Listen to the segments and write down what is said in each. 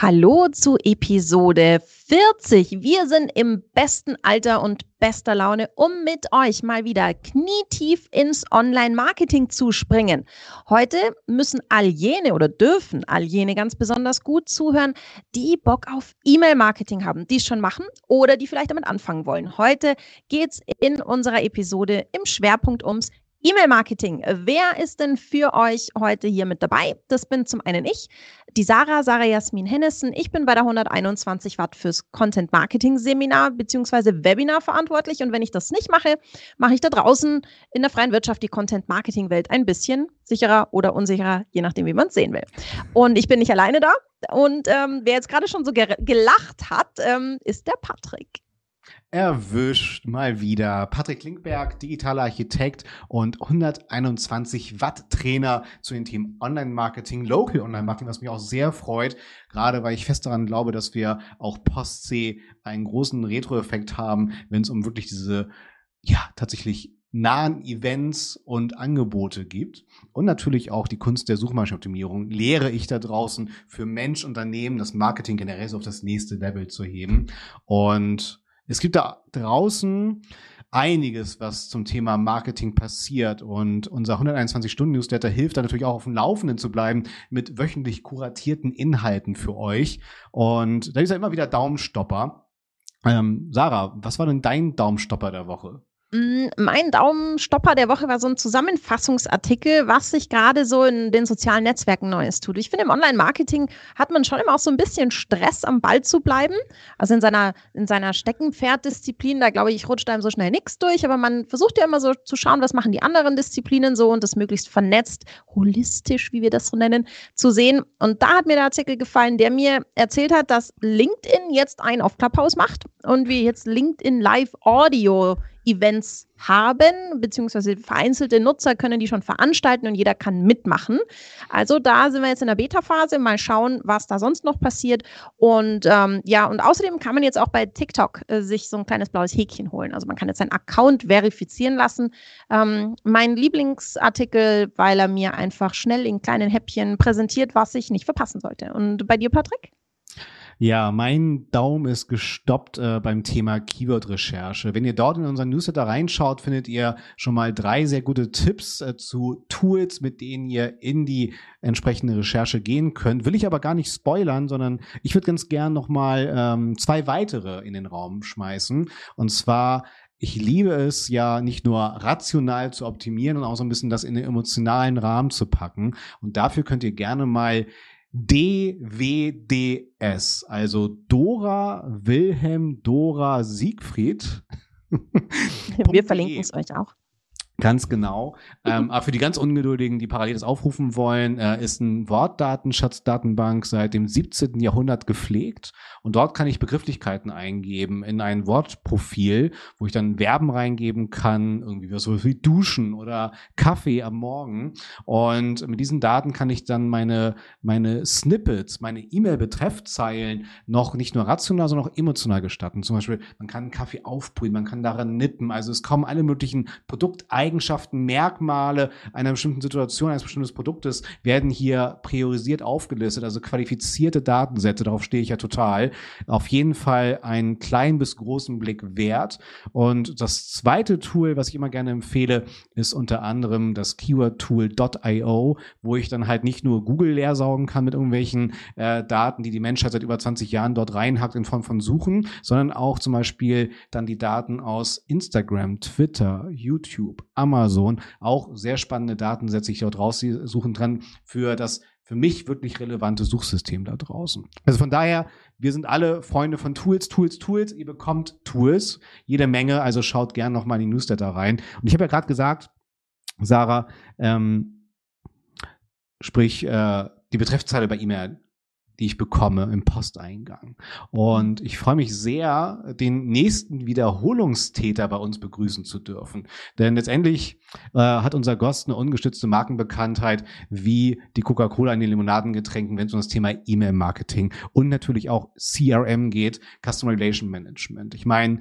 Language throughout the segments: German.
Hallo zu Episode 40. Wir sind im besten Alter und bester Laune, um mit euch mal wieder knietief ins Online-Marketing zu springen. Heute müssen all jene oder dürfen all jene ganz besonders gut zuhören, die Bock auf E-Mail-Marketing haben, die es schon machen oder die vielleicht damit anfangen wollen. Heute geht es in unserer Episode im Schwerpunkt ums E-Mail-Marketing. Wer ist denn für euch heute hier mit dabei? Das bin zum einen ich, die Sarah, Sarah Jasmin Hennissen. Ich bin bei der 121 Watt fürs Content Marketing Seminar bzw. Webinar verantwortlich. Und wenn ich das nicht mache, mache ich da draußen in der freien Wirtschaft die Content Marketing Welt ein bisschen sicherer oder unsicherer, je nachdem, wie man es sehen will. Und ich bin nicht alleine da. Und ähm, wer jetzt gerade schon so gelacht hat, ähm, ist der Patrick. Erwischt mal wieder. Patrick Linkberg, digitaler Architekt und 121 Watt Trainer zu den Themen Online-Marketing, Local Online-Marketing, was mich auch sehr freut, gerade weil ich fest daran glaube, dass wir auch Post-C einen großen Retro-Effekt haben, wenn es um wirklich diese, ja, tatsächlich nahen Events und Angebote gibt. Und natürlich auch die Kunst der Suchmaschinenoptimierung lehre ich da draußen für Mensch, Unternehmen, das Marketing generell so auf das nächste Level zu heben. Und es gibt da draußen einiges, was zum Thema Marketing passiert. Und unser 121-Stunden-Newsletter hilft da natürlich auch auf dem Laufenden zu bleiben mit wöchentlich kuratierten Inhalten für euch. Und da ist ja immer wieder Daumenstopper. Ähm, Sarah, was war denn dein Daumenstopper der Woche? Mm, mein Daumenstopper der Woche war so ein Zusammenfassungsartikel, was sich gerade so in den sozialen Netzwerken Neues tut. Ich finde, im Online-Marketing hat man schon immer auch so ein bisschen Stress, am Ball zu bleiben. Also in seiner, in seiner Steckenpferddisziplin, da glaube ich, rutscht einem so schnell nichts durch, aber man versucht ja immer so zu schauen, was machen die anderen Disziplinen so und das möglichst vernetzt, holistisch, wie wir das so nennen, zu sehen. Und da hat mir der Artikel gefallen, der mir erzählt hat, dass LinkedIn jetzt ein auf Clubhouse macht und wir jetzt LinkedIn Live Audio Events haben, beziehungsweise vereinzelte Nutzer können die schon veranstalten und jeder kann mitmachen. Also da sind wir jetzt in der Beta-Phase, mal schauen, was da sonst noch passiert. Und ähm, ja, und außerdem kann man jetzt auch bei TikTok äh, sich so ein kleines blaues Häkchen holen. Also man kann jetzt seinen Account verifizieren lassen. Ähm, mein Lieblingsartikel, weil er mir einfach schnell in kleinen Häppchen präsentiert, was ich nicht verpassen sollte. Und bei dir, Patrick? Ja, mein Daumen ist gestoppt äh, beim Thema Keyword-Recherche. Wenn ihr dort in unseren Newsletter reinschaut, findet ihr schon mal drei sehr gute Tipps äh, zu Tools, mit denen ihr in die entsprechende Recherche gehen könnt. Will ich aber gar nicht spoilern, sondern ich würde ganz gern noch mal ähm, zwei weitere in den Raum schmeißen. Und zwar ich liebe es ja nicht nur rational zu optimieren und auch so ein bisschen das in den emotionalen Rahmen zu packen. Und dafür könnt ihr gerne mal DWDS, also Dora Wilhelm Dora Siegfried. Wir verlinken es euch auch. Ganz genau. ähm, aber für die ganz Ungeduldigen, die parallel das aufrufen wollen, äh, ist ein Wortdatenschatzdatenbank seit dem 17. Jahrhundert gepflegt. Und dort kann ich Begrifflichkeiten eingeben in ein Wortprofil, wo ich dann Verben reingeben kann, irgendwie so wie duschen oder Kaffee am Morgen. Und mit diesen Daten kann ich dann meine, meine Snippets, meine E-Mail-Betreffzeilen noch nicht nur rational, sondern auch emotional gestatten. Zum Beispiel, man kann Kaffee aufbrühen, man kann daran nippen. Also es kommen alle möglichen Produkteigenschaften Eigenschaften, Merkmale einer bestimmten Situation, eines bestimmten Produktes werden hier priorisiert aufgelistet, also qualifizierte Datensätze, darauf stehe ich ja total. Auf jeden Fall einen kleinen bis großen Blick wert. Und das zweite Tool, was ich immer gerne empfehle, ist unter anderem das Keyword-Tool.io, wo ich dann halt nicht nur Google leer saugen kann mit irgendwelchen äh, Daten, die die Menschheit seit über 20 Jahren dort reinhackt in Form von Suchen, sondern auch zum Beispiel dann die Daten aus Instagram, Twitter, YouTube, Amazon. Auch sehr spannende Datensätze ich dort raussuchen dran für das für mich wirklich relevante Suchsystem da draußen. Also von daher, wir sind alle Freunde von Tools, Tools, Tools. Ihr bekommt Tools, jede Menge. Also schaut gern noch mal in die Newsletter rein. Und ich habe ja gerade gesagt, Sarah, ähm, sprich äh, die Betreffzeile bei E-Mail die ich bekomme im Posteingang. Und ich freue mich sehr, den nächsten Wiederholungstäter bei uns begrüßen zu dürfen. Denn letztendlich äh, hat unser Gast eine ungestützte Markenbekanntheit wie die Coca-Cola in den Limonadengetränken, wenn es um das Thema E-Mail-Marketing und natürlich auch CRM geht, Customer Relation Management. Ich meine,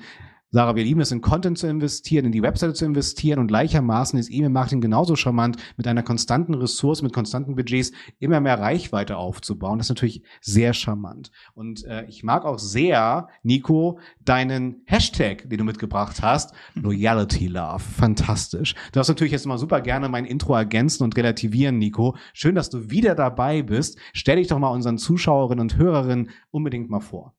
Sarah, wir lieben es, in Content zu investieren, in die Webseite zu investieren und gleichermaßen ist E-Mail-Marketing genauso charmant, mit einer konstanten Ressource, mit konstanten Budgets immer mehr Reichweite aufzubauen. Das ist natürlich sehr charmant. Und äh, ich mag auch sehr, Nico, deinen Hashtag, den du mitgebracht hast, Loyalty Love. Fantastisch. Du darfst natürlich jetzt mal super gerne mein Intro ergänzen und relativieren, Nico. Schön, dass du wieder dabei bist. Stell dich doch mal unseren Zuschauerinnen und Hörerinnen unbedingt mal vor.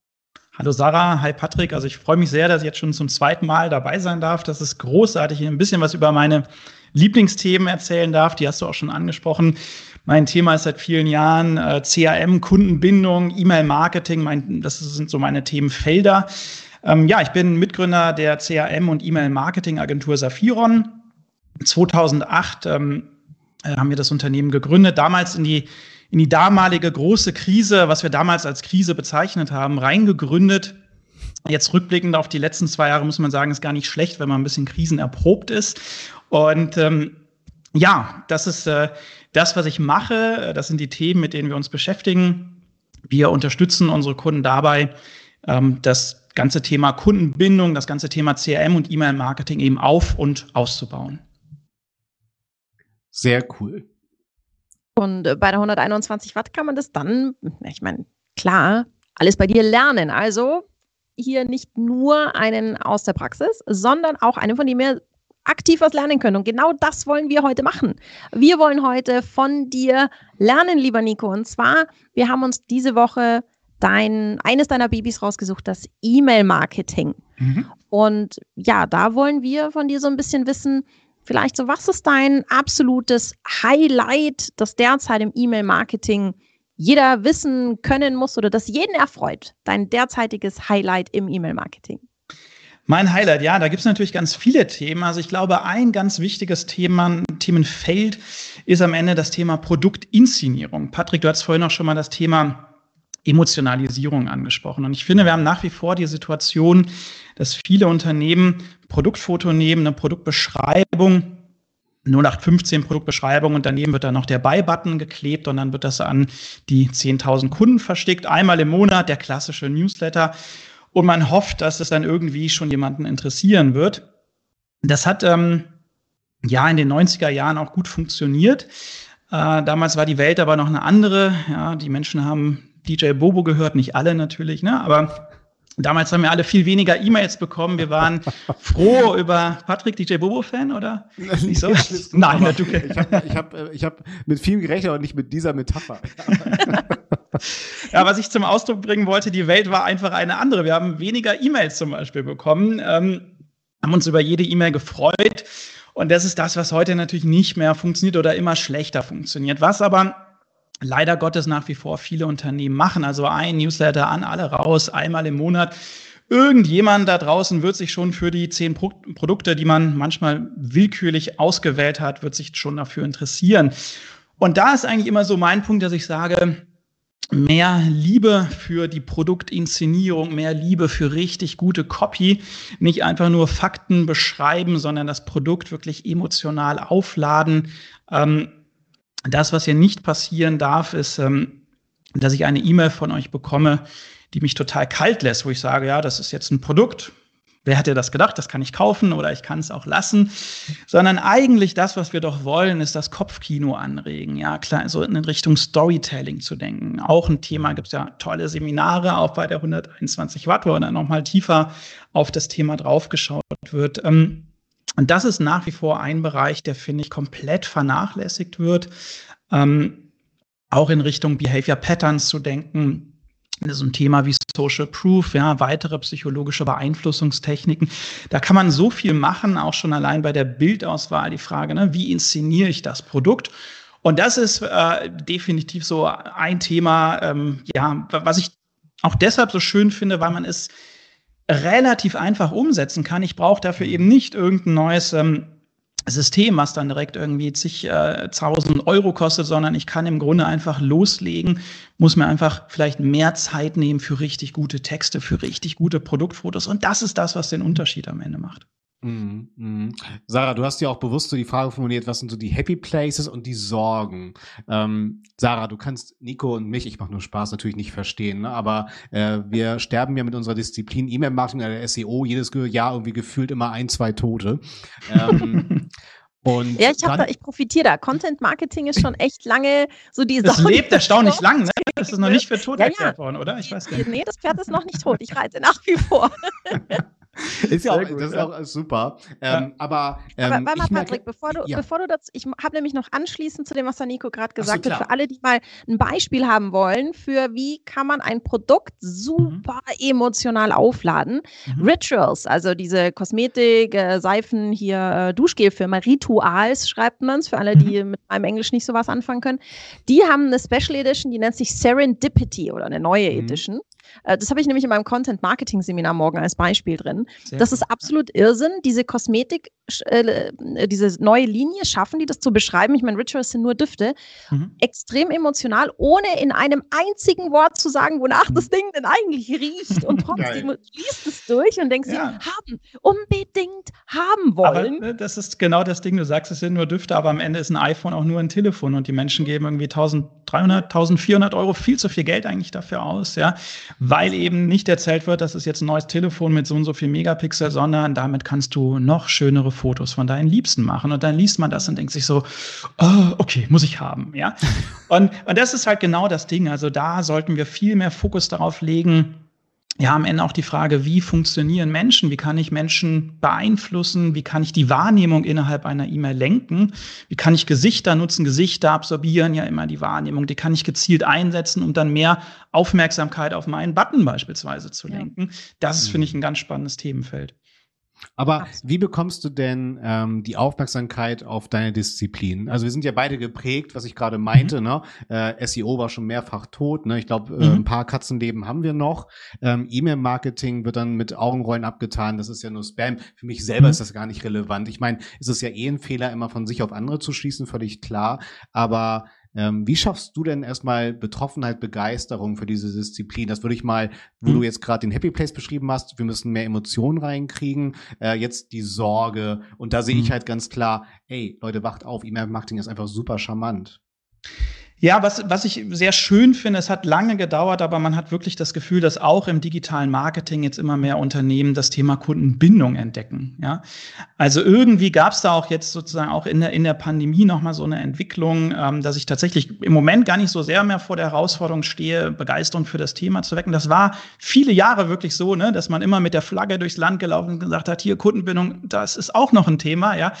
Hallo Sarah, hi Patrick. Also ich freue mich sehr, dass ich jetzt schon zum zweiten Mal dabei sein darf. Das ist großartig, ein bisschen was über meine Lieblingsthemen erzählen darf. Die hast du auch schon angesprochen. Mein Thema ist seit vielen Jahren äh, CRM, Kundenbindung, E-Mail-Marketing. Das sind so meine Themenfelder. Ähm, ja, ich bin Mitgründer der CRM und E-Mail-Marketing-Agentur Saphiron. 2008 ähm, äh, haben wir das Unternehmen gegründet. Damals in die in die damalige große Krise, was wir damals als Krise bezeichnet haben, reingegründet. Jetzt rückblickend auf die letzten zwei Jahre muss man sagen, ist gar nicht schlecht, wenn man ein bisschen krisenerprobt ist. Und ähm, ja, das ist äh, das, was ich mache. Das sind die Themen, mit denen wir uns beschäftigen. Wir unterstützen unsere Kunden dabei, ähm, das ganze Thema Kundenbindung, das ganze Thema CRM und E-Mail-Marketing eben auf und auszubauen. Sehr cool. Und äh, bei der 121 Watt kann man das dann, ich meine, klar, alles bei dir lernen. Also hier nicht nur einen aus der Praxis, sondern auch einen, von dem wir aktiv was lernen können. Und genau das wollen wir heute machen. Wir wollen heute von dir lernen, lieber Nico. Und zwar, wir haben uns diese Woche dein, eines deiner Babys rausgesucht, das E-Mail-Marketing. Mhm. Und ja, da wollen wir von dir so ein bisschen wissen, Vielleicht so, was ist dein absolutes Highlight, das derzeit im E-Mail-Marketing jeder wissen können muss oder das jeden erfreut? Dein derzeitiges Highlight im E-Mail-Marketing? Mein Highlight, ja, da gibt es natürlich ganz viele Themen. Also ich glaube, ein ganz wichtiges Thema, Themenfeld ist am Ende das Thema Produktinszenierung. Patrick, du hast vorhin auch schon mal das Thema Emotionalisierung angesprochen. Und ich finde, wir haben nach wie vor die Situation, dass viele Unternehmen Produktfoto nehmen, eine Produktbeschreibung, 0815 Produktbeschreibung und daneben wird dann noch der Buy-Button geklebt und dann wird das an die 10.000 Kunden versteckt. Einmal im Monat der klassische Newsletter und man hofft, dass es dann irgendwie schon jemanden interessieren wird. Das hat ähm, ja in den 90er Jahren auch gut funktioniert. Äh, damals war die Welt aber noch eine andere. Ja, die Menschen haben DJ Bobo gehört, nicht alle natürlich, ne? aber damals haben wir alle viel weniger E-Mails bekommen. Wir waren froh über Patrick, DJ Bobo-Fan, oder? Nicht so? Nein, du Ich habe ich hab, ich hab mit viel gerechnet und nicht mit dieser Metapher. ja, was ich zum Ausdruck bringen wollte, die Welt war einfach eine andere. Wir haben weniger E-Mails zum Beispiel bekommen, ähm, haben uns über jede E-Mail gefreut. Und das ist das, was heute natürlich nicht mehr funktioniert oder immer schlechter funktioniert. Was aber leider Gottes nach wie vor viele Unternehmen machen. Also ein Newsletter an alle raus, einmal im Monat. Irgendjemand da draußen wird sich schon für die zehn Pro Produkte, die man manchmal willkürlich ausgewählt hat, wird sich schon dafür interessieren. Und da ist eigentlich immer so mein Punkt, dass ich sage, mehr Liebe für die Produktinszenierung, mehr Liebe für richtig gute Copy, nicht einfach nur Fakten beschreiben, sondern das Produkt wirklich emotional aufladen. Ähm, das, was hier nicht passieren darf, ist, ähm, dass ich eine E-Mail von euch bekomme, die mich total kalt lässt, wo ich sage, ja, das ist jetzt ein Produkt. Wer hätte das gedacht? Das kann ich kaufen oder ich kann es auch lassen. Sondern eigentlich das, was wir doch wollen, ist das Kopfkino anregen. Ja, klar, so in Richtung Storytelling zu denken. Auch ein Thema gibt es ja tolle Seminare, auch bei der 121 Watt, wo dann nochmal tiefer auf das Thema draufgeschaut wird. Ähm, und das ist nach wie vor ein Bereich, der, finde ich, komplett vernachlässigt wird. Ähm, auch in Richtung Behavior Patterns zu denken. Das ist ein Thema wie Social Proof, ja, weitere psychologische Beeinflussungstechniken. Da kann man so viel machen, auch schon allein bei der Bildauswahl die Frage, ne, wie inszeniere ich das Produkt? Und das ist äh, definitiv so ein Thema, ähm, ja, was ich auch deshalb so schön finde, weil man es relativ einfach umsetzen kann. Ich brauche dafür eben nicht irgendein neues ähm, System, was dann direkt irgendwie zigtausend äh, Euro kostet, sondern ich kann im Grunde einfach loslegen, muss mir einfach vielleicht mehr Zeit nehmen für richtig gute Texte, für richtig gute Produktfotos. Und das ist das, was den Unterschied am Ende macht. Mhm, mhm. Sarah, du hast ja auch bewusst so die Frage formuliert, was sind so die Happy Places und die Sorgen? Ähm, Sarah, du kannst Nico und mich, ich mache nur Spaß, natürlich nicht verstehen, ne? aber äh, wir sterben ja mit unserer Disziplin E-Mail-Marketing oder SEO jedes Jahr irgendwie gefühlt immer ein, zwei Tote. Ähm, und ja, ich, hab da, ich profitiere da. Content Marketing ist schon echt lange so die Das Sau lebt erstaunlich lang, ne? Das ist noch nicht für tot ja, erklärt worden, oder? Ich weiß gar nicht. Nee, das Pferd ist noch nicht tot. Ich reite nach wie vor. ist ja auch, gut, das ist ja. auch super. Ähm, aber, ähm, aber warte mal, Patrick, bevor du, ja. bevor du das, ich habe nämlich noch anschließend zu dem, was der Nico gerade gesagt so, hat, für alle, die mal ein Beispiel haben wollen, für wie kann man ein Produkt super mhm. emotional aufladen. Mhm. Rituals, also diese Kosmetik, äh, Seifen, hier äh, Duschgelfirma, Rituals schreibt man es, für alle, die mhm. mit meinem Englisch nicht so was anfangen können. Die haben eine Special Edition, die nennt sich Serendipity oder eine neue mhm. Edition. Äh, das habe ich nämlich in meinem Content Marketing Seminar morgen als Beispiel drin. Sehr das ist absolut Irrsinn. Diese Kosmetik, äh, äh, diese neue Linie schaffen die das zu beschreiben. Ich meine, Rituals sind nur Düfte. Mhm. Extrem emotional, ohne in einem einzigen Wort zu sagen, wonach mhm. das Ding denn eigentlich riecht. Und trotzdem liest es durch und denkst ja. dir, haben, unbedingt haben wollen. Aber, ne, das ist genau das Ding. Du sagst, es sind nur Düfte, aber am Ende ist ein iPhone auch nur ein Telefon und die Menschen geben irgendwie 1300, 1400 Euro viel zu viel Geld eigentlich dafür aus, ja weil eben nicht erzählt wird, das ist jetzt ein neues Telefon mit so und so viel Megapixel, sondern damit kannst du noch schönere Fotos von deinen Liebsten machen. Und dann liest man das und denkt sich so, oh, okay, muss ich haben, ja. und, und das ist halt genau das Ding. Also da sollten wir viel mehr Fokus darauf legen, ja, am Ende auch die Frage, wie funktionieren Menschen? Wie kann ich Menschen beeinflussen? Wie kann ich die Wahrnehmung innerhalb einer E-Mail lenken? Wie kann ich Gesichter nutzen? Gesichter absorbieren ja immer die Wahrnehmung. Die kann ich gezielt einsetzen, um dann mehr Aufmerksamkeit auf meinen Button beispielsweise zu lenken. Das ist, finde ich, ein ganz spannendes Themenfeld. Aber wie bekommst du denn ähm, die Aufmerksamkeit auf deine Disziplin? Also wir sind ja beide geprägt, was ich gerade meinte. Mhm. Ne? Äh, SEO war schon mehrfach tot. Ne? Ich glaube, äh, mhm. ein paar Katzenleben haben wir noch. Ähm, E-Mail-Marketing wird dann mit Augenrollen abgetan. Das ist ja nur Spam. Für mich selber mhm. ist das gar nicht relevant. Ich meine, es ist ja eh ein Fehler, immer von sich auf andere zu schließen, völlig klar. Aber ähm, wie schaffst du denn erstmal Betroffenheit, Begeisterung für diese Disziplin? Das würde ich mal, wo mhm. du jetzt gerade den Happy Place beschrieben hast, wir müssen mehr Emotionen reinkriegen, äh, jetzt die Sorge. Und da sehe mhm. ich halt ganz klar, ey, Leute, wacht auf, E-Mail-Marketing ist einfach super charmant. Ja, was, was ich sehr schön finde, es hat lange gedauert, aber man hat wirklich das Gefühl, dass auch im digitalen Marketing jetzt immer mehr Unternehmen das Thema Kundenbindung entdecken. Ja, also irgendwie gab es da auch jetzt sozusagen auch in der, in der Pandemie nochmal so eine Entwicklung, ähm, dass ich tatsächlich im Moment gar nicht so sehr mehr vor der Herausforderung stehe, Begeisterung für das Thema zu wecken. Das war viele Jahre wirklich so, ne, dass man immer mit der Flagge durchs Land gelaufen und gesagt hat, hier Kundenbindung, das ist auch noch ein Thema, ja.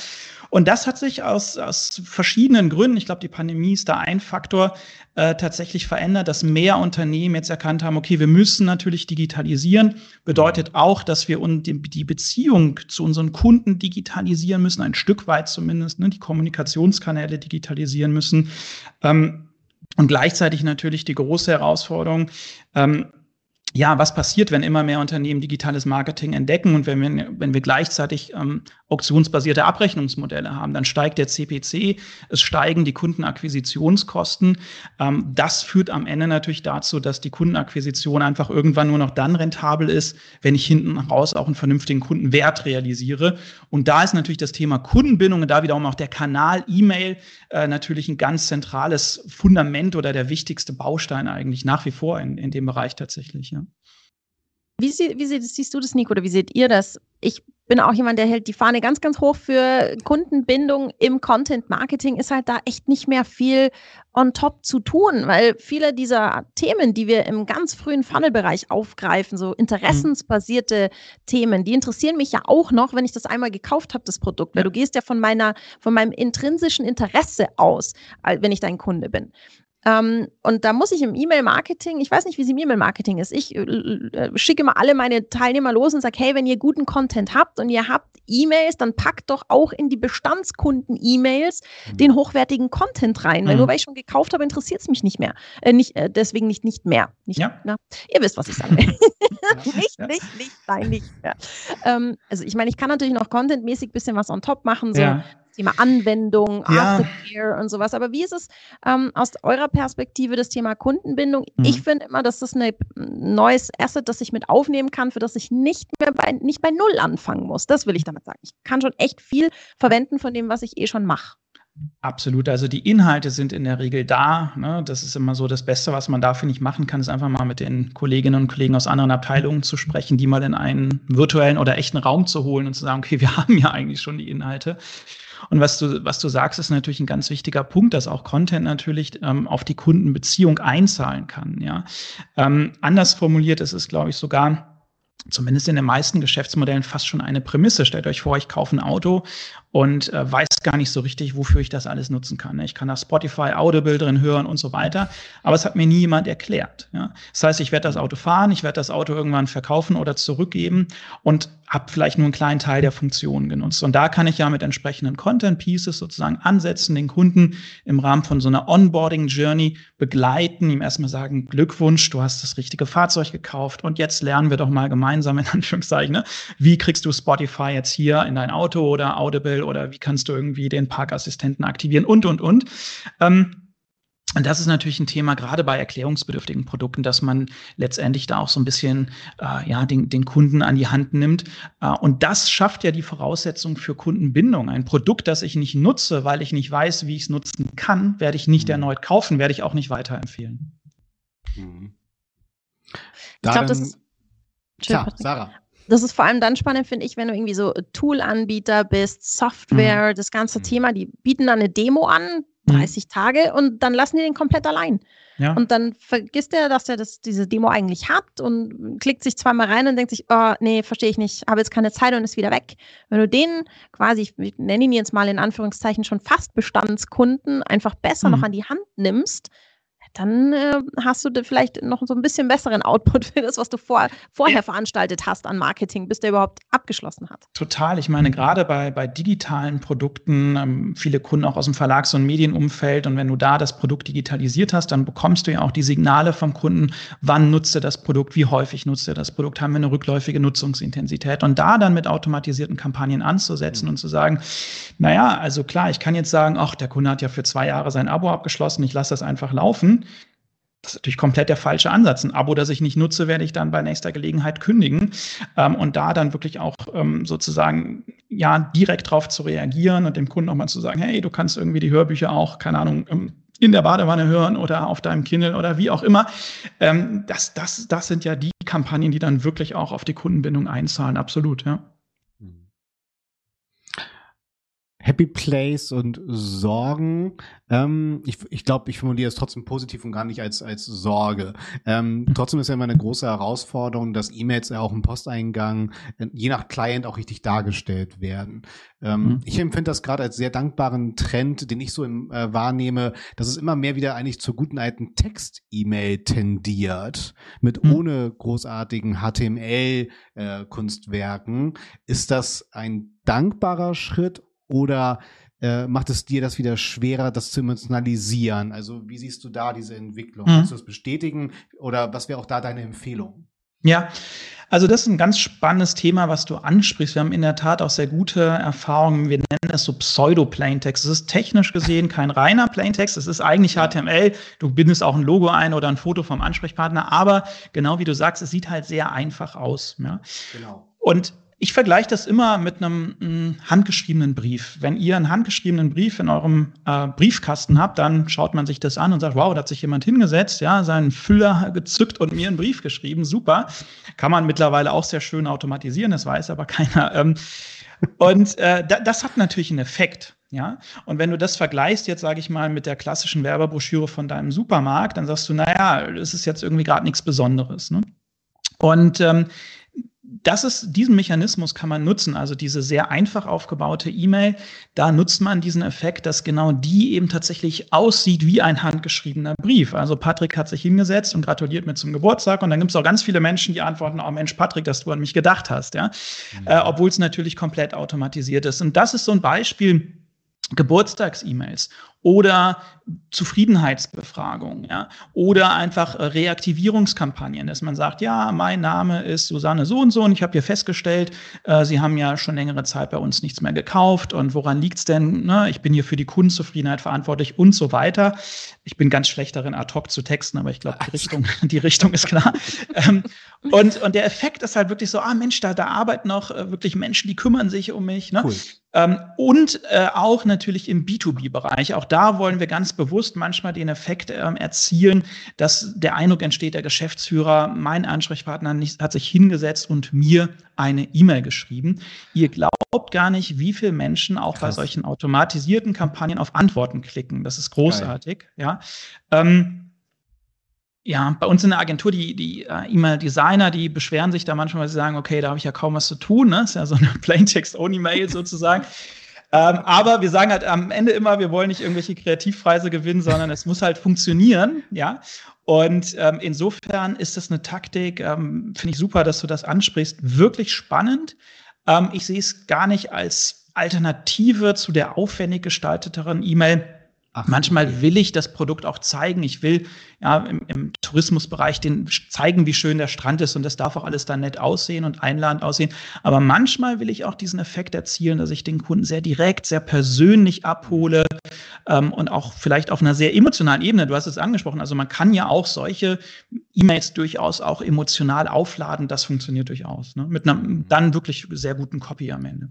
Und das hat sich aus, aus verschiedenen Gründen, ich glaube, die Pandemie ist da ein Faktor, äh, tatsächlich verändert, dass mehr Unternehmen jetzt erkannt haben, okay, wir müssen natürlich digitalisieren. Bedeutet auch, dass wir die Beziehung zu unseren Kunden digitalisieren müssen, ein Stück weit zumindest, ne, die Kommunikationskanäle digitalisieren müssen. Ähm, und gleichzeitig natürlich die große Herausforderung, ähm, ja, was passiert, wenn immer mehr Unternehmen digitales Marketing entdecken und wenn wir, wenn wir gleichzeitig ähm, auktionsbasierte Abrechnungsmodelle haben, dann steigt der CPC, es steigen die Kundenakquisitionskosten. Ähm, das führt am Ende natürlich dazu, dass die Kundenakquisition einfach irgendwann nur noch dann rentabel ist, wenn ich hinten raus auch einen vernünftigen Kundenwert realisiere. Und da ist natürlich das Thema Kundenbindung und da wiederum auch der Kanal E-Mail äh, natürlich ein ganz zentrales Fundament oder der wichtigste Baustein eigentlich nach wie vor in, in dem Bereich tatsächlich. Ja. Wie, sie, wie siehst du das, Nico, oder wie seht ihr das? Ich bin auch jemand, der hält die Fahne ganz, ganz hoch für Kundenbindung im Content Marketing. Ist halt da echt nicht mehr viel on top zu tun, weil viele dieser Themen, die wir im ganz frühen Funnel-Bereich aufgreifen, so interessensbasierte Themen, die interessieren mich ja auch noch, wenn ich das einmal gekauft habe, das Produkt. Weil du gehst ja von meiner, von meinem intrinsischen Interesse aus, wenn ich dein Kunde bin. Ähm, und da muss ich im E-Mail-Marketing, ich weiß nicht, wie es im E-Mail-Marketing ist, ich äh, äh, schicke mal alle meine Teilnehmer los und sage, hey, wenn ihr guten Content habt und ihr habt E-Mails, dann packt doch auch in die Bestandskunden-E-Mails mhm. den hochwertigen Content rein. Weil mhm. nur weil ich schon gekauft habe, interessiert es mich nicht mehr. Äh, nicht, äh, deswegen nicht, nicht mehr. Nicht, ja. na, ihr wisst, was ich sagen will. nicht, ja. nicht, nicht, nein, nicht mehr. Ähm, also ich meine, ich kann natürlich noch contentmäßig ein bisschen was on top machen, so ja Thema Anwendung, ja. Aftercare und sowas. Aber wie ist es ähm, aus eurer Perspektive das Thema Kundenbindung? Mhm. Ich finde immer, dass das ein neues Asset, das ich mit aufnehmen kann, für das ich nicht mehr bei, nicht bei Null anfangen muss. Das will ich damit sagen. Ich kann schon echt viel verwenden von dem, was ich eh schon mache. Absolut. Also die Inhalte sind in der Regel da. Ne? Das ist immer so das Beste, was man dafür nicht machen kann, ist einfach mal mit den Kolleginnen und Kollegen aus anderen Abteilungen zu sprechen, die mal in einen virtuellen oder echten Raum zu holen und zu sagen, okay, wir haben ja eigentlich schon die Inhalte. Und was du, was du sagst, ist natürlich ein ganz wichtiger Punkt, dass auch Content natürlich ähm, auf die Kundenbeziehung einzahlen kann. Ja? Ähm, anders formuliert ist es, glaube ich, sogar, zumindest in den meisten Geschäftsmodellen fast schon eine Prämisse. Stellt euch vor, ich kaufe ein Auto und äh, weiß gar nicht so richtig, wofür ich das alles nutzen kann. Ne? Ich kann da Spotify, Audible drin hören und so weiter, aber es hat mir nie jemand erklärt. Ja? Das heißt, ich werde das Auto fahren, ich werde das Auto irgendwann verkaufen oder zurückgeben und habe vielleicht nur einen kleinen Teil der Funktionen genutzt. Und da kann ich ja mit entsprechenden Content Pieces sozusagen ansetzen, den Kunden im Rahmen von so einer Onboarding Journey begleiten, ihm erstmal sagen, Glückwunsch, du hast das richtige Fahrzeug gekauft und jetzt lernen wir doch mal gemeinsam in Anführungszeichen, ne? wie kriegst du Spotify jetzt hier in dein Auto oder Audible oder wie kannst du irgendwie den Parkassistenten aktivieren und, und, und. Ähm, und das ist natürlich ein Thema, gerade bei erklärungsbedürftigen Produkten, dass man letztendlich da auch so ein bisschen äh, ja, den, den Kunden an die Hand nimmt. Äh, und das schafft ja die Voraussetzung für Kundenbindung. Ein Produkt, das ich nicht nutze, weil ich nicht weiß, wie ich es nutzen kann, werde ich nicht mhm. erneut kaufen, werde ich auch nicht weiterempfehlen. Mhm. Ich glaube, das ist. Tja, Sarah das ist vor allem dann spannend, finde ich, wenn du irgendwie so Tool-Anbieter bist, Software, mhm. das ganze mhm. Thema, die bieten dann eine Demo an, 30 mhm. Tage, und dann lassen die den komplett allein. Ja. Und dann vergisst er, dass er das, diese Demo eigentlich hat und klickt sich zweimal rein und denkt sich, oh, nee, verstehe ich nicht, habe jetzt keine Zeit und ist wieder weg. Wenn du den quasi, ich nenne ihn jetzt mal in Anführungszeichen schon fast Bestandskunden, einfach besser mhm. noch an die Hand nimmst, dann äh, hast du vielleicht noch so ein bisschen besseren Output für das, was du vor, vorher veranstaltet hast an Marketing, bis der überhaupt abgeschlossen hat. Total. Ich meine, gerade bei, bei digitalen Produkten, ähm, viele Kunden auch aus dem Verlags- und Medienumfeld, und wenn du da das Produkt digitalisiert hast, dann bekommst du ja auch die Signale vom Kunden, wann nutzt er das Produkt, wie häufig nutzt er das Produkt, haben wir eine rückläufige Nutzungsintensität. Und da dann mit automatisierten Kampagnen anzusetzen mhm. und zu sagen, naja, also klar, ich kann jetzt sagen, ach, der Kunde hat ja für zwei Jahre sein Abo abgeschlossen, ich lasse das einfach laufen. Das ist natürlich komplett der falsche Ansatz. Ein Abo, das ich nicht nutze, werde ich dann bei nächster Gelegenheit kündigen. Ähm, und da dann wirklich auch ähm, sozusagen ja direkt drauf zu reagieren und dem Kunden auch mal zu sagen, hey, du kannst irgendwie die Hörbücher auch, keine Ahnung, ähm, in der Badewanne hören oder auf deinem Kindle oder wie auch immer. Ähm, das, das, das sind ja die Kampagnen, die dann wirklich auch auf die Kundenbindung einzahlen. Absolut, ja. Happy Place und Sorgen. Ähm, ich ich glaube, ich formuliere es trotzdem positiv und gar nicht als, als Sorge. Ähm, trotzdem ist ja immer eine große Herausforderung, dass E-Mails ja auch im Posteingang äh, je nach Client auch richtig dargestellt werden. Ähm, mhm. Ich empfinde das gerade als sehr dankbaren Trend, den ich so im, äh, wahrnehme, dass es immer mehr wieder eigentlich zur guten alten Text-E-Mail tendiert, mit mhm. ohne großartigen HTML-Kunstwerken. Äh, ist das ein dankbarer Schritt oder äh, macht es dir das wieder schwerer, das zu emotionalisieren? Also wie siehst du da diese Entwicklung? Mhm. Kannst du das bestätigen oder was wäre auch da deine Empfehlung? Ja, also das ist ein ganz spannendes Thema, was du ansprichst. Wir haben in der Tat auch sehr gute Erfahrungen. Wir nennen das so Pseudo-Plaintext. Es ist technisch gesehen kein reiner Plaintext. Es ist eigentlich HTML. Du bindest auch ein Logo ein oder ein Foto vom Ansprechpartner. Aber genau wie du sagst, es sieht halt sehr einfach aus. Ja? Genau. Und ich vergleiche das immer mit einem, einem, handgeschriebenen Brief. Wenn ihr einen handgeschriebenen Brief in eurem äh, Briefkasten habt, dann schaut man sich das an und sagt, wow, da hat sich jemand hingesetzt, ja, seinen Füller gezückt und mir einen Brief geschrieben, super. Kann man mittlerweile auch sehr schön automatisieren, das weiß aber keiner. Ähm, und äh, das hat natürlich einen Effekt. Ja, und wenn du das vergleichst, jetzt sage ich mal, mit der klassischen Werbebroschüre von deinem Supermarkt, dann sagst du, naja, das ist jetzt irgendwie gerade nichts Besonderes. Ne? Und ähm, das ist, diesen Mechanismus kann man nutzen, also diese sehr einfach aufgebaute E-Mail. Da nutzt man diesen Effekt, dass genau die eben tatsächlich aussieht wie ein handgeschriebener Brief. Also Patrick hat sich hingesetzt und gratuliert mir zum Geburtstag und dann gibt es auch ganz viele Menschen, die antworten, oh Mensch, Patrick, dass du an mich gedacht hast, ja. Mhm. Äh, Obwohl es natürlich komplett automatisiert ist. Und das ist so ein Beispiel, Geburtstags-E-Mails oder Zufriedenheitsbefragungen, ja, oder einfach äh, Reaktivierungskampagnen, dass man sagt, ja, mein Name ist Susanne so und so und ich habe hier festgestellt, äh, Sie haben ja schon längere Zeit bei uns nichts mehr gekauft und woran liegt's denn? Ne? Ich bin hier für die Kundenzufriedenheit verantwortlich und so weiter. Ich bin ganz schlecht darin, ad hoc zu texten, aber ich glaube, die Richtung, die Richtung ist klar. ähm, und, und der Effekt ist halt wirklich so, ah Mensch, da, da arbeiten noch äh, wirklich Menschen, die kümmern sich um mich. Ne? Cool. Ähm, und äh, auch natürlich im B2B-Bereich. Auch da wollen wir ganz bewusst manchmal den Effekt ähm, erzielen, dass der Eindruck entsteht, der Geschäftsführer, mein Ansprechpartner nicht, hat sich hingesetzt und mir eine E-Mail geschrieben. Ihr glaubt gar nicht, wie viele Menschen auch Krass. bei solchen automatisierten Kampagnen auf Antworten klicken. Das ist großartig. Geil. Ja. Ähm, ja, bei uns in der Agentur, die, die äh, E-Mail-Designer, die beschweren sich da manchmal, weil sie sagen, okay, da habe ich ja kaum was zu tun. Ne? ist ja so eine Plaintext-Only-Mail sozusagen. ähm, aber wir sagen halt am Ende immer, wir wollen nicht irgendwelche Kreativpreise gewinnen, sondern es muss halt funktionieren, ja. Und ähm, insofern ist das eine Taktik, ähm, finde ich super, dass du das ansprichst, wirklich spannend. Ähm, ich sehe es gar nicht als Alternative zu der aufwendig gestalteteren E-Mail Ach, Manchmal will ich das Produkt auch zeigen. Ich will ja im, im, Tourismusbereich den zeigen, wie schön der Strand ist und das darf auch alles dann nett aussehen und einladend aussehen. Aber manchmal will ich auch diesen Effekt erzielen, dass ich den Kunden sehr direkt, sehr persönlich abhole ähm, und auch vielleicht auf einer sehr emotionalen Ebene. Du hast es angesprochen. Also man kann ja auch solche E-Mails durchaus auch emotional aufladen. Das funktioniert durchaus. Ne? Mit einem dann wirklich sehr guten Copy am Ende.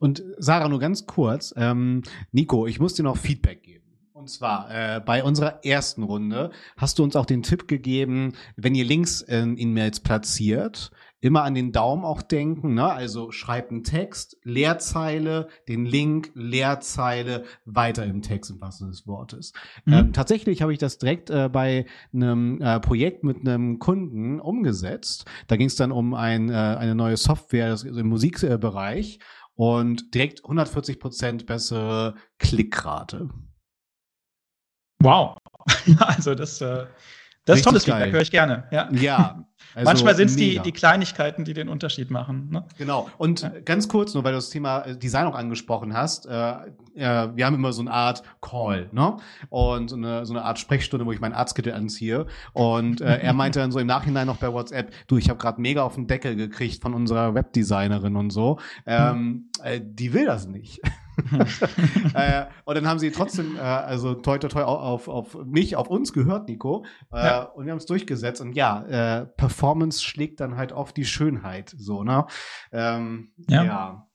Und Sarah, nur ganz kurz. Ähm, Nico, ich muss dir noch Feedback geben. Und zwar äh, bei unserer ersten Runde hast du uns auch den Tipp gegeben, wenn ihr Links in E-Mails platziert, immer an den Daumen auch denken. Ne? Also schreibt einen Text, Leerzeile, den Link, Leerzeile, weiter im Text im wahrsten des Wortes. Mhm. Ähm, tatsächlich habe ich das direkt äh, bei einem äh, Projekt mit einem Kunden umgesetzt. Da ging es dann um ein, äh, eine neue Software im Musikbereich und direkt 140 Prozent bessere Klickrate. Wow. also das, äh, das ist tolles geil. Feedback, höre ich gerne. Ja. ja also Manchmal sind es die, die Kleinigkeiten, die den Unterschied machen. Ne? Genau. Und ja. ganz kurz, nur weil du das Thema äh, Design auch angesprochen hast, äh, äh, wir haben immer so eine Art Call, ne? Und so eine, so eine Art Sprechstunde, wo ich meinen Arztkittel anziehe. Und äh, er meinte dann so im Nachhinein noch bei WhatsApp, du, ich habe gerade mega auf den Deckel gekriegt von unserer Webdesignerin und so. Ähm, äh, die will das nicht. äh, und dann haben sie trotzdem, äh, also toi toi toi auf, auf mich, auf uns gehört, Nico. Äh, ja. Und wir haben es durchgesetzt. Und ja, äh, Performance schlägt dann halt auf die Schönheit. So, ne? Ähm, ja. ja.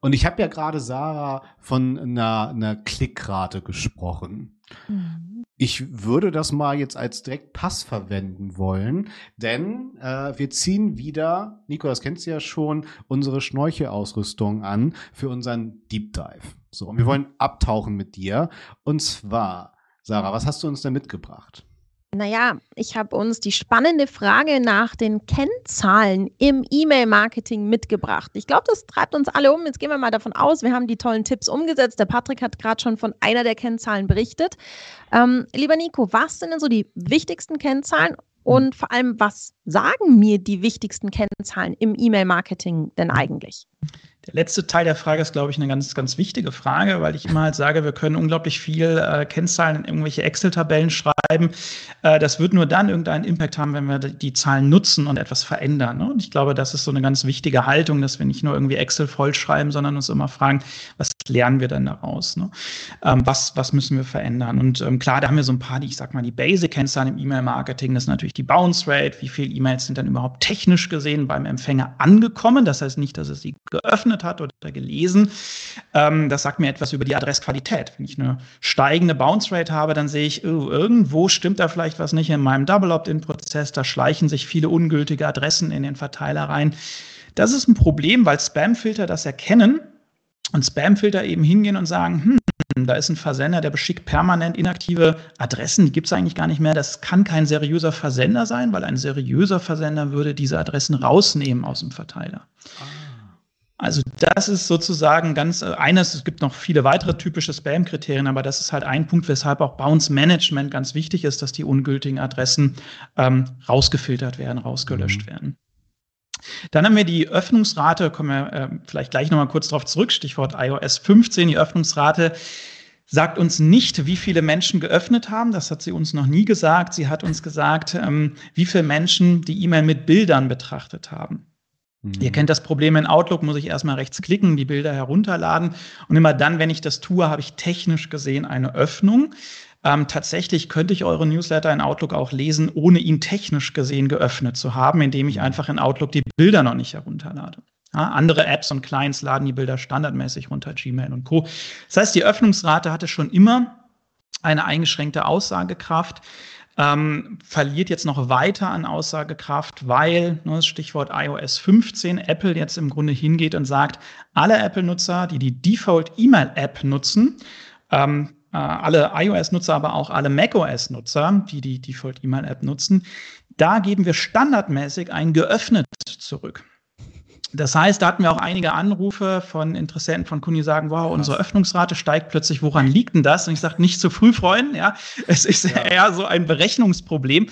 Und ich habe ja gerade Sarah von einer, einer Klickrate gesprochen. Mhm. Ich würde das mal jetzt als direkt Pass verwenden wollen, denn äh, wir ziehen wieder, Nico, das kennst du ja schon, unsere Schnorchelausrüstung an für unseren Deep Dive. So, und wir mhm. wollen abtauchen mit dir. Und zwar, Sarah, was hast du uns denn mitgebracht? Naja, ich habe uns die spannende Frage nach den Kennzahlen im E-Mail-Marketing mitgebracht. Ich glaube, das treibt uns alle um. Jetzt gehen wir mal davon aus, wir haben die tollen Tipps umgesetzt. Der Patrick hat gerade schon von einer der Kennzahlen berichtet. Ähm, lieber Nico, was sind denn so die wichtigsten Kennzahlen und vor allem, was sagen mir die wichtigsten Kennzahlen im E-Mail-Marketing denn eigentlich? Der letzte Teil der Frage ist, glaube ich, eine ganz, ganz wichtige Frage, weil ich immer halt sage, wir können unglaublich viel äh, Kennzahlen in irgendwelche Excel-Tabellen schreiben. Äh, das wird nur dann irgendeinen Impact haben, wenn wir die Zahlen nutzen und etwas verändern. Ne? Und ich glaube, das ist so eine ganz wichtige Haltung, dass wir nicht nur irgendwie Excel vollschreiben, sondern uns immer fragen, was lernen wir denn daraus? Ne? Ähm, was, was müssen wir verändern? Und ähm, klar, da haben wir so ein paar, die, ich sag mal, die Basic-Kennzahlen im E-Mail-Marketing. Das ist natürlich die Bounce Rate. Wie viele E-Mails sind dann überhaupt technisch gesehen beim Empfänger angekommen? Das heißt nicht, dass es sie geöffnet geöffnet hat oder gelesen. Ähm, das sagt mir etwas über die Adressqualität. Wenn ich eine steigende Bounce Rate habe, dann sehe ich, oh, irgendwo stimmt da vielleicht was nicht in meinem Double Opt-in-Prozess. Da schleichen sich viele ungültige Adressen in den Verteiler rein. Das ist ein Problem, weil Spamfilter das erkennen und Spamfilter eben hingehen und sagen, hm, da ist ein Versender, der beschickt permanent inaktive Adressen, die gibt es eigentlich gar nicht mehr. Das kann kein seriöser Versender sein, weil ein seriöser Versender würde diese Adressen rausnehmen aus dem Verteiler. Ah. Also das ist sozusagen ganz äh, eines, es gibt noch viele weitere typische Spam-Kriterien, aber das ist halt ein Punkt, weshalb auch Bounce Management ganz wichtig ist, dass die ungültigen Adressen ähm, rausgefiltert werden, rausgelöscht mhm. werden. Dann haben wir die Öffnungsrate, kommen wir äh, vielleicht gleich nochmal kurz darauf zurück, Stichwort iOS 15, die Öffnungsrate sagt uns nicht, wie viele Menschen geöffnet haben. Das hat sie uns noch nie gesagt. Sie hat uns gesagt, ähm, wie viele Menschen die E-Mail mit Bildern betrachtet haben. Mhm. Ihr kennt das Problem in Outlook, muss ich erstmal rechts klicken, die Bilder herunterladen. Und immer dann, wenn ich das tue, habe ich technisch gesehen eine Öffnung. Ähm, tatsächlich könnte ich eure Newsletter in Outlook auch lesen, ohne ihn technisch gesehen geöffnet zu haben, indem ich einfach in Outlook die Bilder noch nicht herunterlade. Ja, andere Apps und Clients laden die Bilder standardmäßig runter, Gmail und Co. Das heißt, die Öffnungsrate hatte schon immer eine eingeschränkte Aussagekraft, ähm, verliert jetzt noch weiter an Aussagekraft, weil, ne, das Stichwort iOS 15, Apple jetzt im Grunde hingeht und sagt, alle Apple-Nutzer, die die Default-E-Mail-App nutzen, ähm, äh, alle iOS-Nutzer, aber auch alle macOS-Nutzer, die die Default-E-Mail-App nutzen, da geben wir standardmäßig ein geöffnet zurück. Das heißt, da hatten wir auch einige Anrufe von Interessenten, von Kunden, die sagen, wow, unsere Öffnungsrate steigt plötzlich, woran liegt denn das? Und ich sage, nicht zu früh freuen, ja. Es ist ja. eher so ein Berechnungsproblem.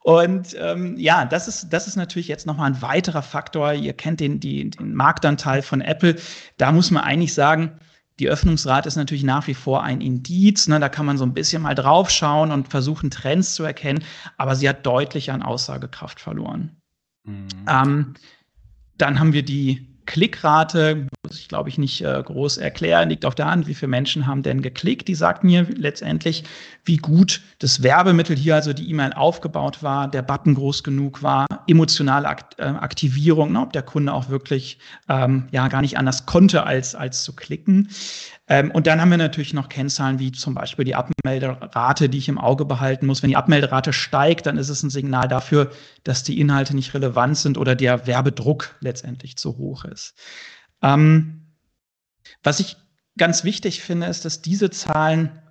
Und ähm, ja, das ist, das ist natürlich jetzt nochmal ein weiterer Faktor. Ihr kennt den, die, den Marktanteil von Apple. Da muss man eigentlich sagen, die Öffnungsrate ist natürlich nach wie vor ein Indiz. Ne? Da kann man so ein bisschen mal draufschauen und versuchen, Trends zu erkennen. Aber sie hat deutlich an Aussagekraft verloren. Mhm. Ähm, dann haben wir die Klickrate, muss ich glaube ich nicht äh, groß erklären, liegt auf der Hand, wie viele Menschen haben denn geklickt. Die sagt mir letztendlich, wie gut das Werbemittel hier, also die E-Mail aufgebaut war, der Button groß genug war, emotionale Akt äh, Aktivierung, ne, ob der Kunde auch wirklich ähm, ja gar nicht anders konnte, als, als zu klicken. Ähm, und dann haben wir natürlich noch Kennzahlen wie zum Beispiel die Abmelderate, die ich im Auge behalten muss. Wenn die Abmelderate steigt, dann ist es ein Signal dafür, dass die Inhalte nicht relevant sind oder der Werbedruck letztendlich zu hoch ist. Ähm, was ich ganz wichtig finde, ist, dass diese Zahlen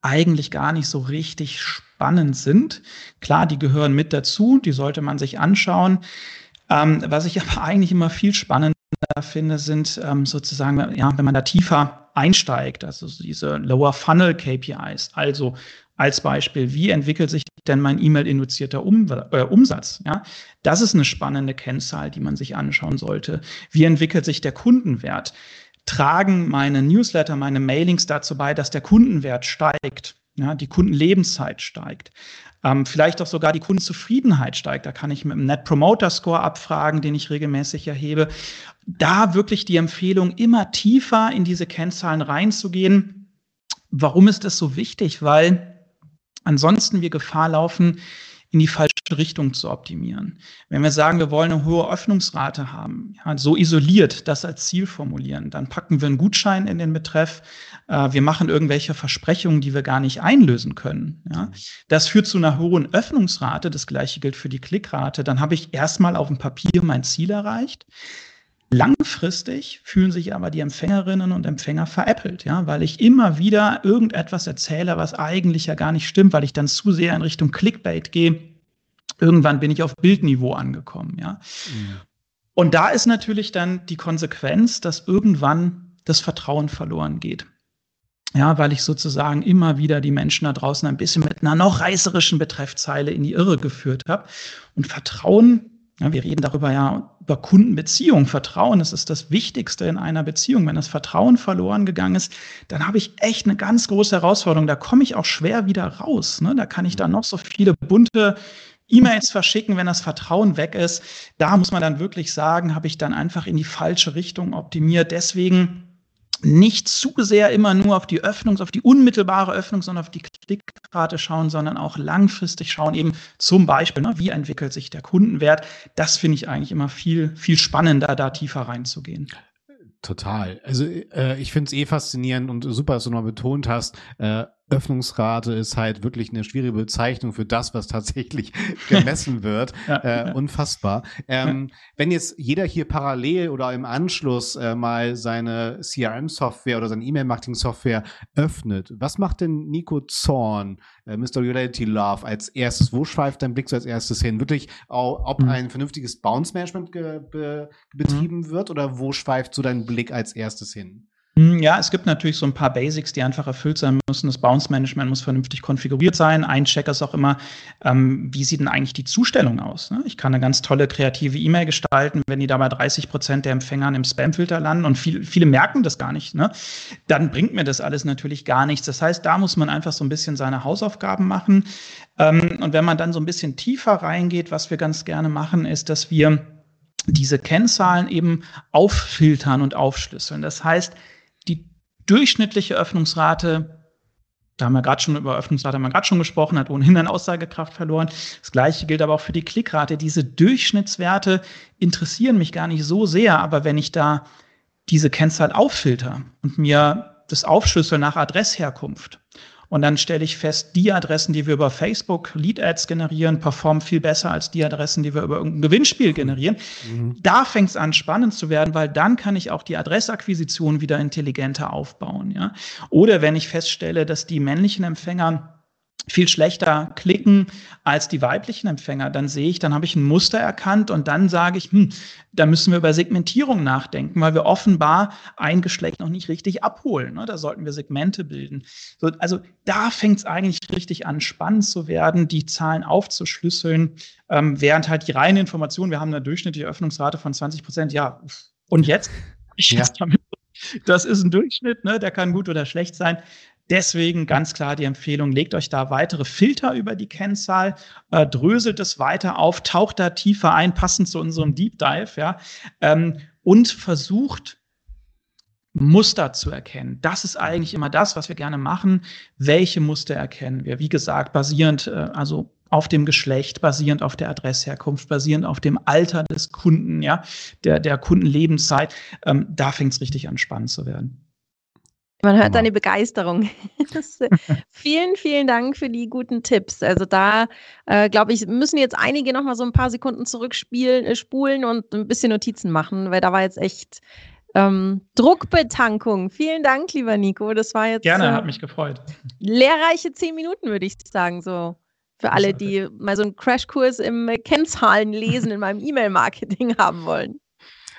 eigentlich gar nicht so richtig spannend sind. Klar, die gehören mit dazu, die sollte man sich anschauen. Ähm, was ich aber eigentlich immer viel spannender finde, sind ähm, sozusagen, ja, wenn man da tiefer einsteigt, also diese Lower Funnel KPIs. Also als Beispiel, wie entwickelt sich denn mein E-Mail-induzierter um, äh, Umsatz? Ja, das ist eine spannende Kennzahl, die man sich anschauen sollte. Wie entwickelt sich der Kundenwert? Tragen meine Newsletter, meine Mailings dazu bei, dass der Kundenwert steigt? Ja, die Kundenlebenszeit steigt. Ähm, vielleicht auch sogar die Kundenzufriedenheit steigt. Da kann ich mit dem Net Promoter Score abfragen, den ich regelmäßig erhebe. Da wirklich die Empfehlung, immer tiefer in diese Kennzahlen reinzugehen. Warum ist das so wichtig? Weil ansonsten wir Gefahr laufen, in die falsche Richtung zu optimieren. Wenn wir sagen, wir wollen eine hohe Öffnungsrate haben, ja, so isoliert das als Ziel formulieren, dann packen wir einen Gutschein in den Betreff, äh, wir machen irgendwelche Versprechungen, die wir gar nicht einlösen können. Ja. Das führt zu einer hohen Öffnungsrate, das gleiche gilt für die Klickrate, dann habe ich erstmal auf dem Papier mein Ziel erreicht. Langfristig fühlen sich aber die Empfängerinnen und Empfänger veräppelt, ja, weil ich immer wieder irgendetwas erzähle, was eigentlich ja gar nicht stimmt, weil ich dann zu sehr in Richtung Clickbait gehe. Irgendwann bin ich auf Bildniveau angekommen, ja. Mhm. Und da ist natürlich dann die Konsequenz, dass irgendwann das Vertrauen verloren geht. Ja, weil ich sozusagen immer wieder die Menschen da draußen ein bisschen mit einer noch reißerischen Betreffzeile in die Irre geführt habe. Und Vertrauen ja, wir reden darüber ja über Kundenbeziehung. Vertrauen, das ist das Wichtigste in einer Beziehung. Wenn das Vertrauen verloren gegangen ist, dann habe ich echt eine ganz große Herausforderung. Da komme ich auch schwer wieder raus. Ne? Da kann ich dann noch so viele bunte E-Mails verschicken, wenn das Vertrauen weg ist. Da muss man dann wirklich sagen, habe ich dann einfach in die falsche Richtung optimiert. Deswegen nicht zu sehr immer nur auf die Öffnung, auf die unmittelbare Öffnung, sondern auf die Klickrate schauen, sondern auch langfristig schauen, eben zum Beispiel, ne, wie entwickelt sich der Kundenwert. Das finde ich eigentlich immer viel, viel spannender, da tiefer reinzugehen. Total. Also äh, ich finde es eh faszinierend und super, dass du noch betont hast, äh, Öffnungsrate ist halt wirklich eine schwierige Bezeichnung für das, was tatsächlich gemessen wird. ja, äh, unfassbar. Ähm. Wenn jetzt jeder hier parallel oder im Anschluss äh, mal seine CRM-Software oder seine E-Mail-Marketing-Software öffnet, was macht denn Nico Zorn, äh, Mr. Reality Love als erstes? Wo schweift dein Blick so als erstes hin? Wirklich, ob mhm. ein vernünftiges Bounce-Management be betrieben mhm. wird oder wo schweift so dein Blick als erstes hin? Hm, ja, es gibt natürlich so ein paar Basics, die einfach erfüllt sein müssen. Das Bounce-Management muss vernünftig konfiguriert sein. Ein Check ist auch immer, ähm, wie sieht denn eigentlich die Zustellung aus? Ne? Ich kann eine ganz tolle kreative E-Mail gestalten, wenn die dabei 30 Prozent der Empfängern im Spamfilter landen und viel, viele merken das gar nicht, ne? dann bringt mir das alles natürlich gar nichts. Das heißt, da muss man einfach so ein bisschen seine Hausaufgaben machen. Ähm, und wenn man dann so ein bisschen tiefer reingeht, was wir ganz gerne machen, ist, dass wir diese Kennzahlen eben auffiltern und aufschlüsseln. Das heißt, durchschnittliche Öffnungsrate da haben wir gerade schon über Öffnungsrate haben wir gerade schon gesprochen, hat ohnehin an Aussagekraft verloren. Das gleiche gilt aber auch für die Klickrate. Diese Durchschnittswerte interessieren mich gar nicht so sehr, aber wenn ich da diese Kennzahl auffilter und mir das aufschlüssel nach Adressherkunft und dann stelle ich fest, die Adressen, die wir über Facebook Lead Ads generieren, performen viel besser als die Adressen, die wir über irgendein Gewinnspiel generieren. Mhm. Da fängt es an, spannend zu werden, weil dann kann ich auch die Adressakquisition wieder intelligenter aufbauen. Ja? Oder wenn ich feststelle, dass die männlichen Empfänger viel schlechter klicken als die weiblichen Empfänger, dann sehe ich, dann habe ich ein Muster erkannt und dann sage ich, hm, da müssen wir über Segmentierung nachdenken, weil wir offenbar ein Geschlecht noch nicht richtig abholen. Ne? Da sollten wir Segmente bilden. So, also da fängt es eigentlich richtig an, spannend zu werden, die Zahlen aufzuschlüsseln, ähm, während halt die reine Information, wir haben eine durchschnittliche Öffnungsrate von 20 Prozent, ja, und jetzt? Ich ja. damit, das ist ein Durchschnitt, ne? der kann gut oder schlecht sein. Deswegen ganz klar die Empfehlung, legt euch da weitere Filter über die Kennzahl, äh, dröselt es weiter auf, taucht da tiefer ein, passend zu unserem Deep Dive, ja, ähm, und versucht Muster zu erkennen. Das ist eigentlich immer das, was wir gerne machen. Welche Muster erkennen wir? Wie gesagt, basierend, äh, also auf dem Geschlecht, basierend auf der Adressherkunft, basierend auf dem Alter des Kunden, ja, der, der Kundenlebenszeit. Ähm, da fängt es richtig an, spannend zu werden. Man hört deine Begeisterung. vielen, vielen Dank für die guten Tipps. Also da, äh, glaube ich, müssen jetzt einige noch mal so ein paar Sekunden zurückspielen, äh, spulen und ein bisschen Notizen machen, weil da war jetzt echt ähm, Druckbetankung. Vielen Dank, lieber Nico. Das war jetzt gerne, äh, hat mich gefreut. Lehrreiche zehn Minuten, würde ich sagen, so für alle, die mal so einen Crashkurs im Kennzahlen lesen in meinem E-Mail-Marketing haben wollen.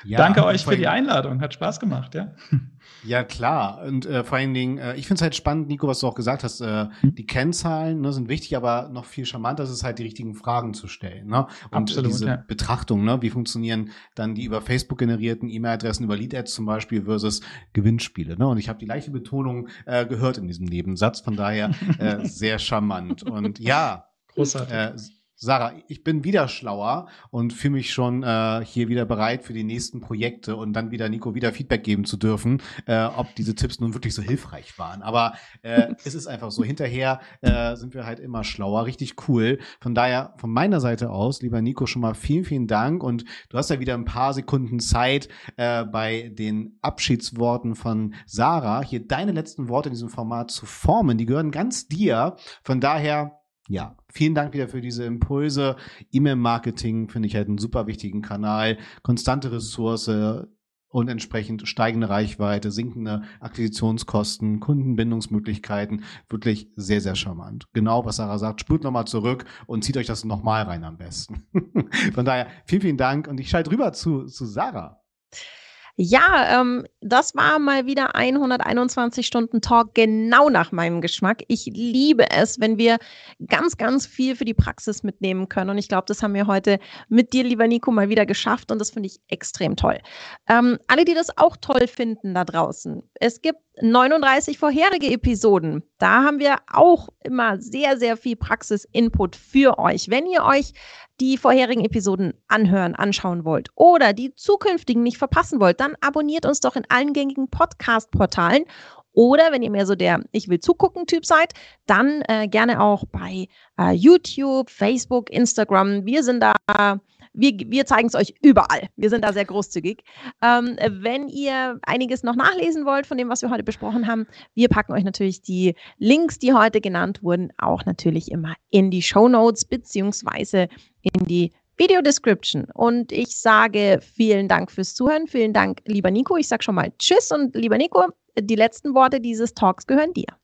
Ja, Danke euch für die Einladung, hat Spaß gemacht, ja. Ja, klar. Und äh, vor allen Dingen, äh, ich finde es halt spannend, Nico, was du auch gesagt hast. Äh, mhm. Die Kennzahlen ne, sind wichtig, aber noch viel charmanter ist es halt, die richtigen Fragen zu stellen. Ne? Und Absolut, diese ja. Betrachtung, ne? wie funktionieren dann die über Facebook generierten E-Mail-Adressen, über Lead-Ads zum Beispiel versus Gewinnspiele. Ne? Und ich habe die gleiche Betonung äh, gehört in diesem Nebensatz, von daher äh, sehr charmant. Und ja, Großartig. Äh, Sarah, ich bin wieder schlauer und fühle mich schon äh, hier wieder bereit für die nächsten Projekte und dann wieder Nico wieder Feedback geben zu dürfen, äh, ob diese Tipps nun wirklich so hilfreich waren. Aber äh, es ist einfach so. Hinterher äh, sind wir halt immer schlauer, richtig cool. Von daher, von meiner Seite aus, lieber Nico, schon mal vielen, vielen Dank. Und du hast ja wieder ein paar Sekunden Zeit äh, bei den Abschiedsworten von Sarah, hier deine letzten Worte in diesem Format zu formen. Die gehören ganz dir. Von daher ja, vielen Dank wieder für diese Impulse. E-Mail-Marketing finde ich halt einen super wichtigen Kanal. Konstante Ressource und entsprechend steigende Reichweite, sinkende Akquisitionskosten, Kundenbindungsmöglichkeiten. Wirklich sehr, sehr charmant. Genau, was Sarah sagt. Spult nochmal zurück und zieht euch das nochmal rein am besten. Von daher, vielen, vielen Dank. Und ich schalte rüber zu, zu Sarah. Ja, ähm, das war mal wieder 121 Stunden Talk genau nach meinem Geschmack. Ich liebe es, wenn wir ganz, ganz viel für die Praxis mitnehmen können. Und ich glaube, das haben wir heute mit dir, lieber Nico, mal wieder geschafft. Und das finde ich extrem toll. Ähm, alle, die das auch toll finden da draußen. Es gibt 39 vorherige Episoden. Da haben wir auch immer sehr, sehr viel Praxis-Input für euch. Wenn ihr euch die vorherigen Episoden anhören, anschauen wollt oder die zukünftigen nicht verpassen wollt, dann abonniert uns doch in allen gängigen Podcast-Portalen. Oder wenn ihr mehr so der Ich will zugucken Typ seid, dann äh, gerne auch bei äh, YouTube, Facebook, Instagram. Wir sind da wir, wir zeigen es euch überall. Wir sind da sehr großzügig. Ähm, wenn ihr einiges noch nachlesen wollt von dem, was wir heute besprochen haben, wir packen euch natürlich die Links, die heute genannt wurden, auch natürlich immer in die Show Notes beziehungsweise in die Video Description. Und ich sage vielen Dank fürs Zuhören. Vielen Dank, lieber Nico. Ich sage schon mal Tschüss und lieber Nico, die letzten Worte dieses Talks gehören dir.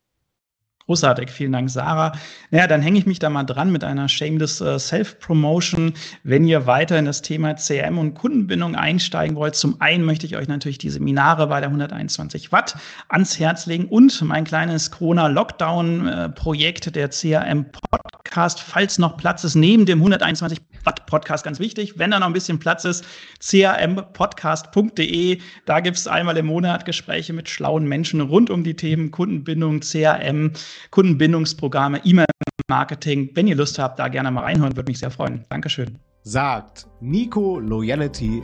Großartig, vielen Dank, Sarah. Naja, dann hänge ich mich da mal dran mit einer Shameless äh, Self-Promotion. Wenn ihr weiter in das Thema CRM und Kundenbindung einsteigen wollt, zum einen möchte ich euch natürlich die Seminare bei der 121 Watt ans Herz legen und mein kleines Corona-Lockdown-Projekt, der CRM-Podcast, falls noch Platz ist, neben dem 121 Watt Podcast, ganz wichtig, wenn da noch ein bisschen Platz ist, crampodcast.de. Da gibt es einmal im Monat Gespräche mit schlauen Menschen rund um die Themen Kundenbindung, CRM, Kundenbindungsprogramme, E-Mail-Marketing. Wenn ihr Lust habt, da gerne mal reinhören, würde mich sehr freuen. Dankeschön. Sagt Nico Loyalty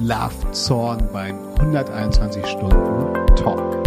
Love Zorn beim 121 Stunden Talk.